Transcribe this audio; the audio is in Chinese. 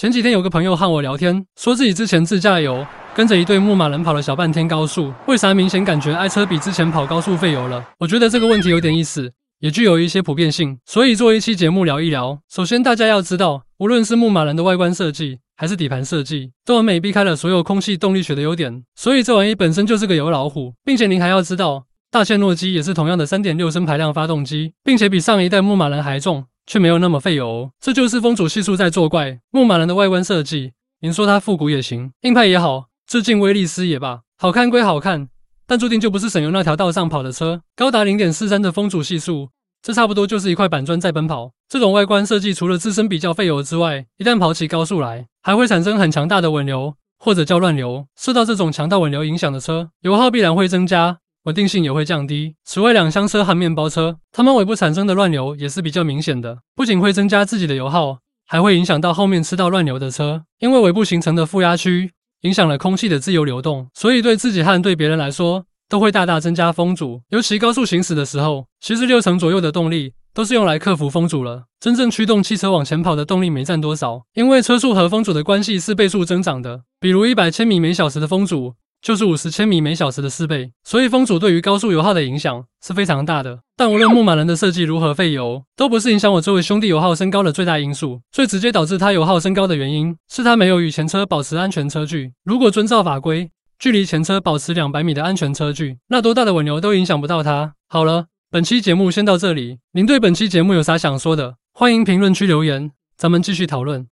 前几天有个朋友和我聊天，说自己之前自驾游跟着一对牧马人跑了小半天高速，为啥明显感觉爱车比之前跑高速费油了？我觉得这个问题有点意思，也具有一些普遍性，所以做一期节目聊一聊。首先，大家要知道，无论是牧马人的外观设计，还是底盘设计，都完美避开了所有空气动力学的优点，所以这玩意本身就是个油老虎，并且您还要知道，大切诺基也是同样的三点六升排量发动机，并且比上一代牧马人还重。却没有那么费油，这就是风阻系数在作怪。牧马人的外观设计，您说它复古也行，硬派也好，致敬威利斯也罢，好看归好看，但注定就不是省油那条道上跑的车。高达零点四三的风阻系数，这差不多就是一块板砖在奔跑。这种外观设计，除了自身比较费油之外，一旦跑起高速来，还会产生很强大的稳流，或者叫乱流。受到这种强大稳流影响的车，油耗必然会增加。稳定性也会降低。此外，两厢车和面包车，它们尾部产生的乱流也是比较明显的，不仅会增加自己的油耗，还会影响到后面吃到乱流的车。因为尾部形成的负压区影响了空气的自由流动，所以对自己和对别人来说都会大大增加风阻。尤其高速行驶的时候，其实六成左右的动力都是用来克服风阻了。真正驱动汽车往前跑的动力没占多少，因为车速和风阻的关系是倍数增长的。比如一百千米每小时的风阻。就是五十千米每小时的四倍，所以风阻对于高速油耗的影响是非常大的。但无论牧马人的设计如何费油，都不是影响我这位兄弟油耗升高的最大因素。最直接导致他油耗升高的原因，是他没有与前车保持安全车距。如果遵照法规，距离前车保持两百米的安全车距，那多大的稳流都影响不到他。好了，本期节目先到这里。您对本期节目有啥想说的？欢迎评论区留言，咱们继续讨论。